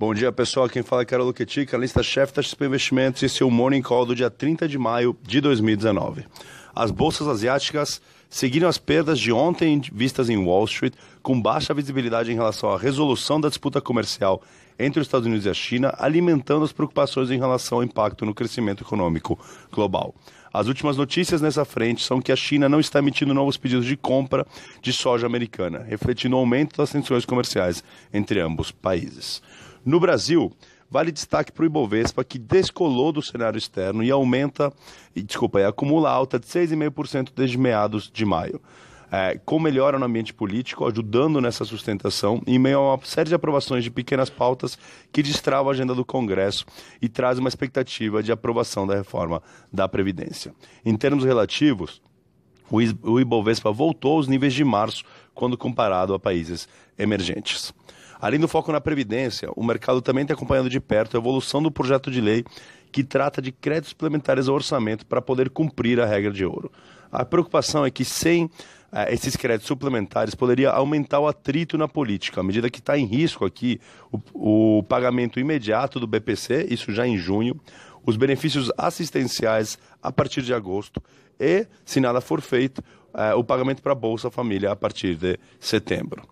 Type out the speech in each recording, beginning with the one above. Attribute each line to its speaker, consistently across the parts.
Speaker 1: Bom dia, pessoal. Quem fala é Carol Luquetic, analista-chefe da XP Investimentos e esse é Morning Call do dia 30 de maio de 2019. As bolsas asiáticas seguiram as perdas de ontem vistas em Wall Street, com baixa visibilidade em relação à resolução da disputa comercial entre os Estados Unidos e a China, alimentando as preocupações em relação ao impacto no crescimento econômico global. As últimas notícias nessa frente são que a China não está emitindo novos pedidos de compra de soja americana, refletindo o aumento das tensões comerciais entre ambos países. No Brasil, vale destaque para o Ibovespa, que descolou do cenário externo e aumenta, e, desculpa, e acumula alta de 6,5% desde meados de maio. É, com melhora no ambiente político, ajudando nessa sustentação, em meio a uma série de aprovações de pequenas pautas que destrava a agenda do Congresso e traz uma expectativa de aprovação da reforma da Previdência. Em termos relativos, o Ibovespa voltou aos níveis de março, quando comparado a países emergentes. Além do foco na Previdência, o mercado também tem acompanhado de perto a evolução do projeto de lei que trata de créditos suplementares ao orçamento para poder cumprir a regra de ouro. A preocupação é que sem eh, esses créditos suplementares poderia aumentar o atrito na política, à medida que está em risco aqui o, o pagamento imediato do BPC, isso já em junho, os benefícios assistenciais a partir de agosto e, se nada for feito, eh, o pagamento para a Bolsa Família a partir de setembro.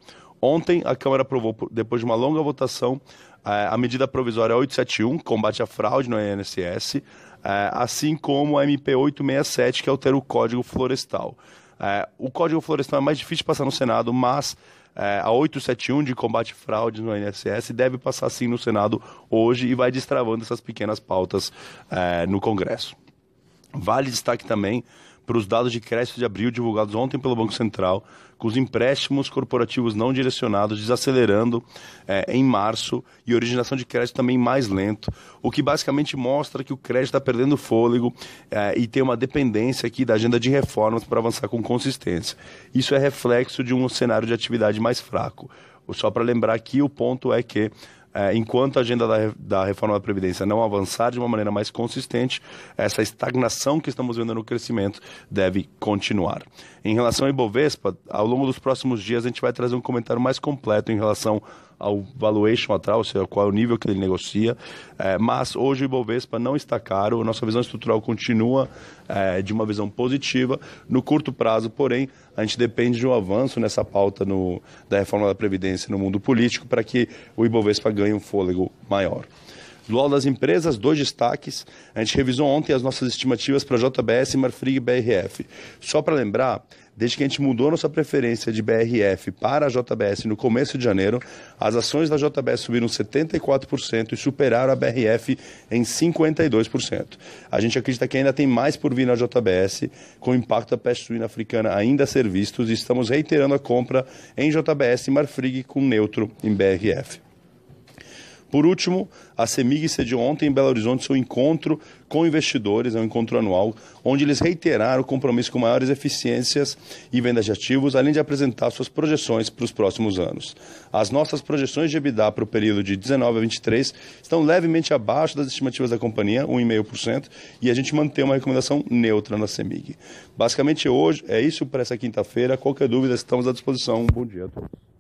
Speaker 1: Ontem, a Câmara aprovou, depois de uma longa votação, a medida provisória 871, combate à fraude no INSS, assim como a MP 867, que altera o Código Florestal. O Código Florestal é mais difícil de passar no Senado, mas a 871 de combate à fraude no INSS deve passar sim no Senado hoje e vai destravando essas pequenas pautas no Congresso. Vale destaque também para os dados de crédito de abril divulgados ontem pelo Banco Central, com os empréstimos corporativos não direcionados desacelerando é, em março e originação de crédito também mais lento, o que basicamente mostra que o crédito está perdendo fôlego é, e tem uma dependência aqui da agenda de reformas para avançar com consistência. Isso é reflexo de um cenário de atividade mais fraco. Só para lembrar aqui, o ponto é que é, enquanto a agenda da, da, reforma da Previdência não avançar de uma maneira mais consistente, essa estagnação que estamos vendo no crescimento deve continuar. Em relação ao Ibovespa, ao longo dos próximos dias a gente vai trazer um comentário mais completo em relação ao valuation atrás, ou seja, qual é o nível que ele negocia. É, mas hoje o Ibovespa não está caro, nossa visão estrutural continua é, de uma visão positiva. No curto prazo, porém, a gente depende de um avanço nessa pauta no, da reforma da Previdência no mundo político para que o Ibovespa ganhe um fôlego maior. Do lado das empresas, dois destaques. A gente revisou ontem as nossas estimativas para JBS, Marfrig e BRF. Só para lembrar, desde que a gente mudou nossa preferência de BRF para a JBS no começo de janeiro, as ações da JBS subiram 74% e superaram a BRF em 52%. A gente acredita que ainda tem mais por vir na JBS, com o impacto da peste suína africana ainda a ser vistos, e estamos reiterando a compra em JBS e Marfrig com neutro em BRF. Por último, a CEMIG sediou ontem em Belo Horizonte seu encontro com investidores, é um encontro anual, onde eles reiteraram o compromisso com maiores eficiências e vendas de ativos, além de apresentar suas projeções para os próximos anos. As nossas projeções de EBITDA para o período de 19 a 23 estão levemente abaixo das estimativas da companhia, 1,5%, e a gente mantém uma recomendação neutra na CEMIG. Basicamente hoje é isso para essa quinta-feira. Qualquer dúvida, estamos à disposição. Um bom dia a todos.